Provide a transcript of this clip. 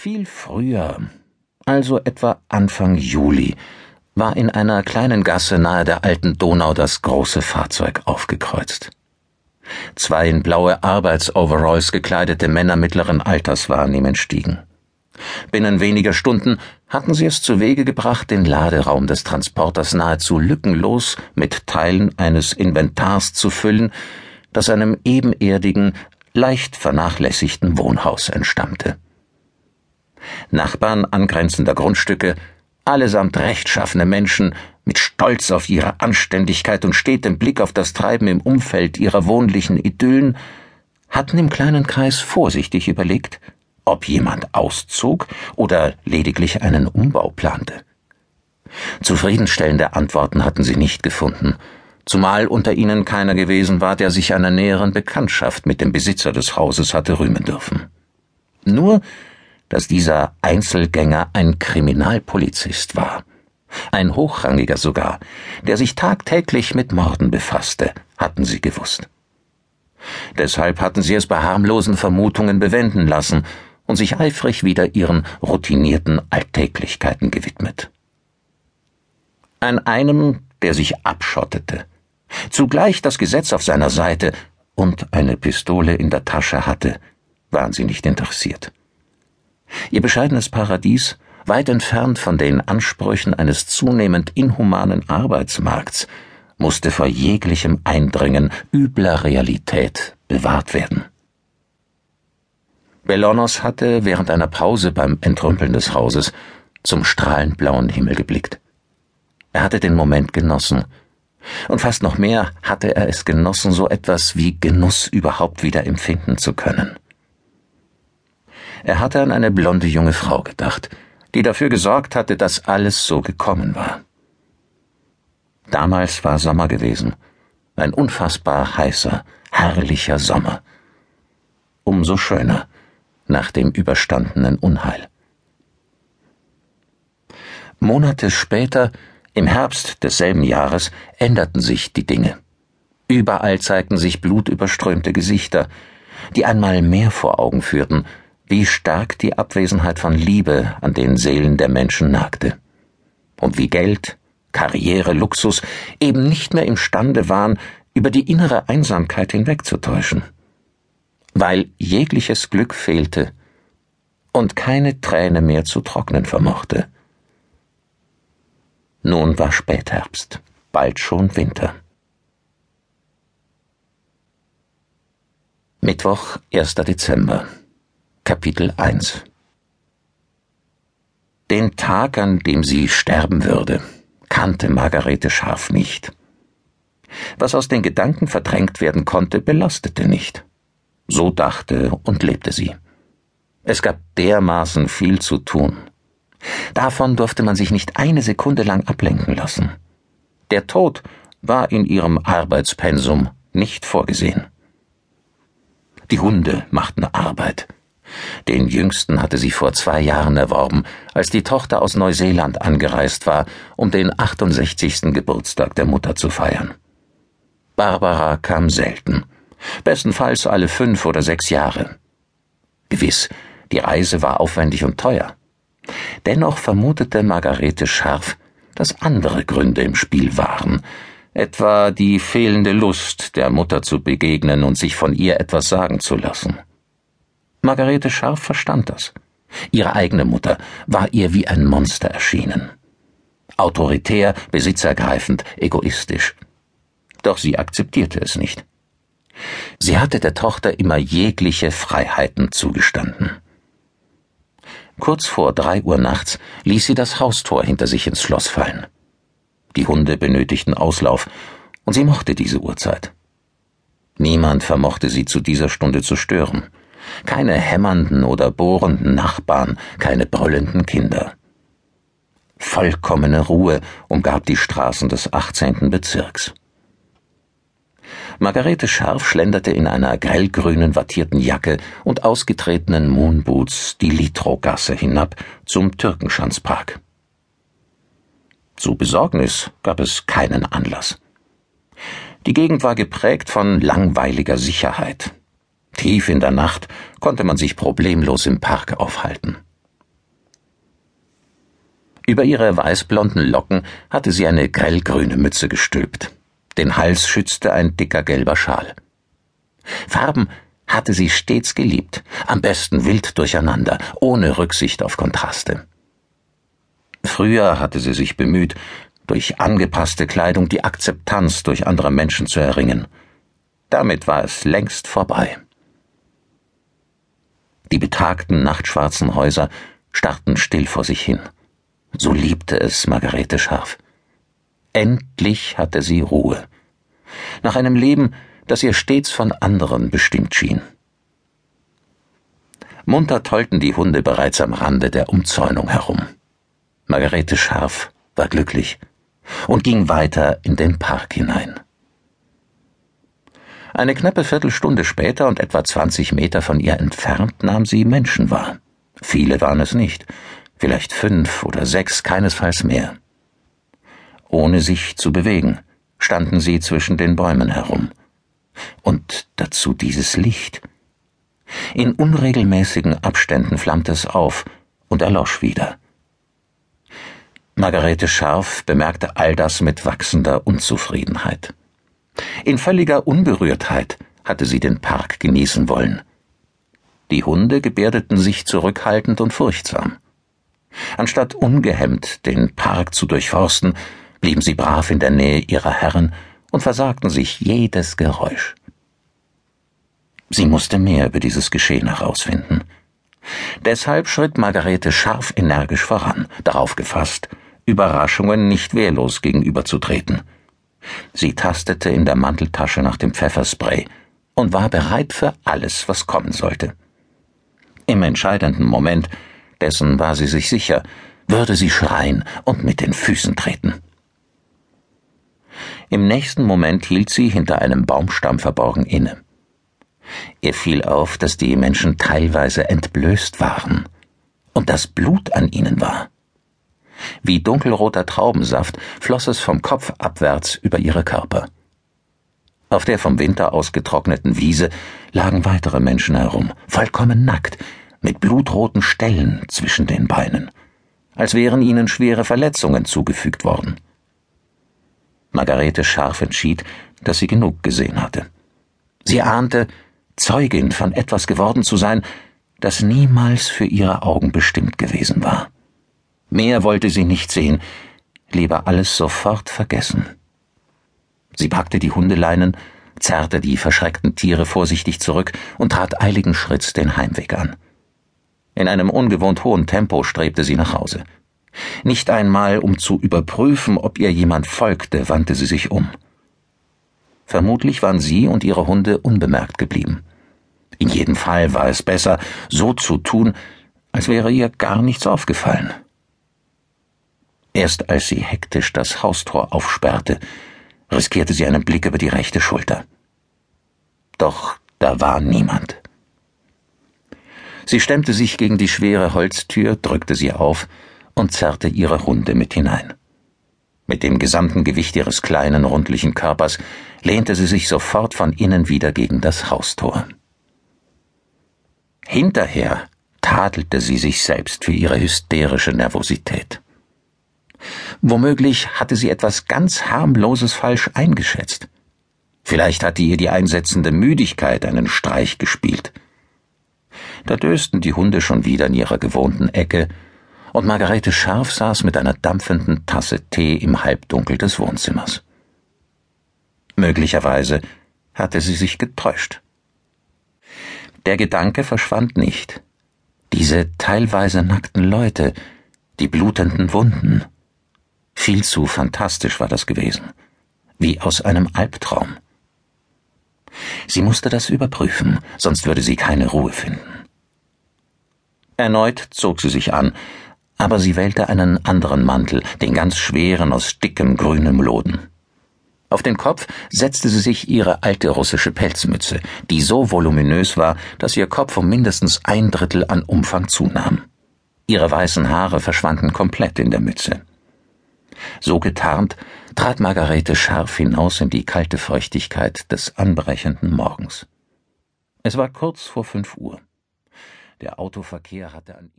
Viel früher, also etwa Anfang Juli, war in einer kleinen Gasse nahe der alten Donau das große Fahrzeug aufgekreuzt. Zwei in blaue Arbeitsoveralls gekleidete Männer mittleren Alters waren ihm entstiegen. Binnen weniger Stunden hatten sie es zu Wege gebracht, den Laderaum des Transporters nahezu lückenlos mit Teilen eines Inventars zu füllen, das einem ebenerdigen, leicht vernachlässigten Wohnhaus entstammte. Nachbarn angrenzender Grundstücke, allesamt rechtschaffene Menschen, mit Stolz auf ihre Anständigkeit und stetem Blick auf das Treiben im Umfeld ihrer wohnlichen Idyllen, hatten im kleinen Kreis vorsichtig überlegt, ob jemand auszog oder lediglich einen Umbau plante. Zufriedenstellende Antworten hatten sie nicht gefunden, zumal unter ihnen keiner gewesen war, der sich einer näheren Bekanntschaft mit dem Besitzer des Hauses hatte rühmen dürfen. Nur dass dieser Einzelgänger ein Kriminalpolizist war. Ein hochrangiger sogar, der sich tagtäglich mit Morden befasste, hatten sie gewusst. Deshalb hatten sie es bei harmlosen Vermutungen bewenden lassen und sich eifrig wieder ihren routinierten Alltäglichkeiten gewidmet. An einem, der sich abschottete, zugleich das Gesetz auf seiner Seite und eine Pistole in der Tasche hatte, waren sie nicht interessiert. Ihr bescheidenes Paradies, weit entfernt von den Ansprüchen eines zunehmend inhumanen Arbeitsmarkts, musste vor jeglichem Eindringen übler Realität bewahrt werden. Bellonos hatte während einer Pause beim Entrümpeln des Hauses zum strahlend blauen Himmel geblickt. Er hatte den Moment genossen, und fast noch mehr hatte er es genossen, so etwas wie Genuss überhaupt wieder empfinden zu können. Er hatte an eine blonde junge Frau gedacht, die dafür gesorgt hatte, dass alles so gekommen war. Damals war Sommer gewesen, ein unfassbar heißer, herrlicher Sommer. Umso schöner nach dem überstandenen Unheil. Monate später, im Herbst desselben Jahres, änderten sich die Dinge. Überall zeigten sich blutüberströmte Gesichter, die einmal mehr vor Augen führten, wie stark die Abwesenheit von Liebe an den Seelen der Menschen nagte. Und wie Geld, Karriere, Luxus eben nicht mehr imstande waren, über die innere Einsamkeit hinwegzutäuschen. Weil jegliches Glück fehlte und keine Träne mehr zu trocknen vermochte. Nun war Spätherbst, bald schon Winter. Mittwoch, 1. Dezember. Kapitel 1 Den Tag, an dem sie sterben würde, kannte Margarete Scharf nicht. Was aus den Gedanken verdrängt werden konnte, belastete nicht. So dachte und lebte sie. Es gab dermaßen viel zu tun. Davon durfte man sich nicht eine Sekunde lang ablenken lassen. Der Tod war in ihrem Arbeitspensum nicht vorgesehen. Die Hunde machten Arbeit. Den jüngsten hatte sie vor zwei Jahren erworben, als die Tochter aus Neuseeland angereist war, um den 68. Geburtstag der Mutter zu feiern. Barbara kam selten, bestenfalls alle fünf oder sechs Jahre. Gewiss, die Reise war aufwendig und teuer. Dennoch vermutete Margarete scharf, dass andere Gründe im Spiel waren, etwa die fehlende Lust, der Mutter zu begegnen und sich von ihr etwas sagen zu lassen. Margarete Scharf verstand das. Ihre eigene Mutter war ihr wie ein Monster erschienen. Autoritär, besitzergreifend, egoistisch. Doch sie akzeptierte es nicht. Sie hatte der Tochter immer jegliche Freiheiten zugestanden. Kurz vor drei Uhr nachts ließ sie das Haustor hinter sich ins Schloss fallen. Die Hunde benötigten Auslauf, und sie mochte diese Uhrzeit. Niemand vermochte sie zu dieser Stunde zu stören keine hämmernden oder bohrenden Nachbarn, keine brüllenden Kinder. Vollkommene Ruhe umgab die Straßen des 18. Bezirks. Margarete Scharf schlenderte in einer grellgrünen wattierten Jacke und ausgetretenen Moonboots die Litrogasse hinab zum Türkenschanzpark. Zu Besorgnis gab es keinen Anlass. Die Gegend war geprägt von langweiliger Sicherheit. Tief in der Nacht konnte man sich problemlos im Park aufhalten. Über ihre weißblonden Locken hatte sie eine grellgrüne Mütze gestülpt. Den Hals schützte ein dicker gelber Schal. Farben hatte sie stets geliebt, am besten wild durcheinander, ohne Rücksicht auf Kontraste. Früher hatte sie sich bemüht, durch angepasste Kleidung die Akzeptanz durch andere Menschen zu erringen. Damit war es längst vorbei. Die betagten nachtschwarzen Häuser starrten still vor sich hin. So liebte es Margarete Scharf. Endlich hatte sie Ruhe. Nach einem Leben, das ihr stets von anderen bestimmt schien. Munter tollten die Hunde bereits am Rande der Umzäunung herum. Margarete Scharf war glücklich und ging weiter in den Park hinein. Eine knappe Viertelstunde später und etwa zwanzig Meter von ihr entfernt nahm sie Menschen wahr. Viele waren es nicht, vielleicht fünf oder sechs, keinesfalls mehr. Ohne sich zu bewegen, standen sie zwischen den Bäumen herum. Und dazu dieses Licht. In unregelmäßigen Abständen flammte es auf und erlosch wieder. Margarete Scharf bemerkte all das mit wachsender Unzufriedenheit. In völliger Unberührtheit hatte sie den Park genießen wollen. Die Hunde gebärdeten sich zurückhaltend und furchtsam. Anstatt ungehemmt den Park zu durchforsten, blieben sie brav in der Nähe ihrer Herren und versagten sich jedes Geräusch. Sie musste mehr über dieses Geschehen herausfinden. Deshalb schritt Margarete scharf energisch voran, darauf gefasst, Überraschungen nicht wehrlos gegenüberzutreten. Sie tastete in der Manteltasche nach dem Pfefferspray und war bereit für alles, was kommen sollte. Im entscheidenden Moment, dessen war sie sich sicher, würde sie schreien und mit den Füßen treten. Im nächsten Moment hielt sie hinter einem Baumstamm verborgen inne. Ihr fiel auf, dass die Menschen teilweise entblößt waren und das Blut an ihnen war. Wie dunkelroter Traubensaft floss es vom Kopf abwärts über ihre Körper. Auf der vom Winter ausgetrockneten Wiese lagen weitere Menschen herum, vollkommen nackt, mit blutroten Stellen zwischen den Beinen, als wären ihnen schwere Verletzungen zugefügt worden. Margarete scharf entschied, dass sie genug gesehen hatte. Sie ahnte, Zeugin von etwas geworden zu sein, das niemals für ihre Augen bestimmt gewesen war. Mehr wollte sie nicht sehen, lieber alles sofort vergessen. Sie packte die Hundeleinen, zerrte die verschreckten Tiere vorsichtig zurück und trat eiligen Schritts den Heimweg an. In einem ungewohnt hohen Tempo strebte sie nach Hause. Nicht einmal, um zu überprüfen, ob ihr jemand folgte, wandte sie sich um. Vermutlich waren sie und ihre Hunde unbemerkt geblieben. In jedem Fall war es besser, so zu tun, als wäre ihr gar nichts aufgefallen. Erst als sie hektisch das Haustor aufsperrte, riskierte sie einen Blick über die rechte Schulter. Doch da war niemand. Sie stemmte sich gegen die schwere Holztür, drückte sie auf und zerrte ihre Hunde mit hinein. Mit dem gesamten Gewicht ihres kleinen, rundlichen Körpers lehnte sie sich sofort von innen wieder gegen das Haustor. Hinterher tadelte sie sich selbst für ihre hysterische Nervosität. Womöglich hatte sie etwas ganz harmloses falsch eingeschätzt. Vielleicht hatte ihr die einsetzende Müdigkeit einen Streich gespielt. Da dösten die Hunde schon wieder in ihrer gewohnten Ecke, und Margarete Scharf saß mit einer dampfenden Tasse Tee im Halbdunkel des Wohnzimmers. Möglicherweise hatte sie sich getäuscht. Der Gedanke verschwand nicht. Diese teilweise nackten Leute, die blutenden Wunden, viel zu fantastisch war das gewesen, wie aus einem Albtraum. Sie musste das überprüfen, sonst würde sie keine Ruhe finden. Erneut zog sie sich an, aber sie wählte einen anderen Mantel, den ganz schweren aus dickem grünem Loden. Auf den Kopf setzte sie sich ihre alte russische Pelzmütze, die so voluminös war, dass ihr Kopf um mindestens ein Drittel an Umfang zunahm. Ihre weißen Haare verschwanden komplett in der Mütze. So getarnt trat Margarete scharf hinaus in die kalte Feuchtigkeit des anbrechenden Morgens. Es war kurz vor fünf Uhr. Der Autoverkehr hatte an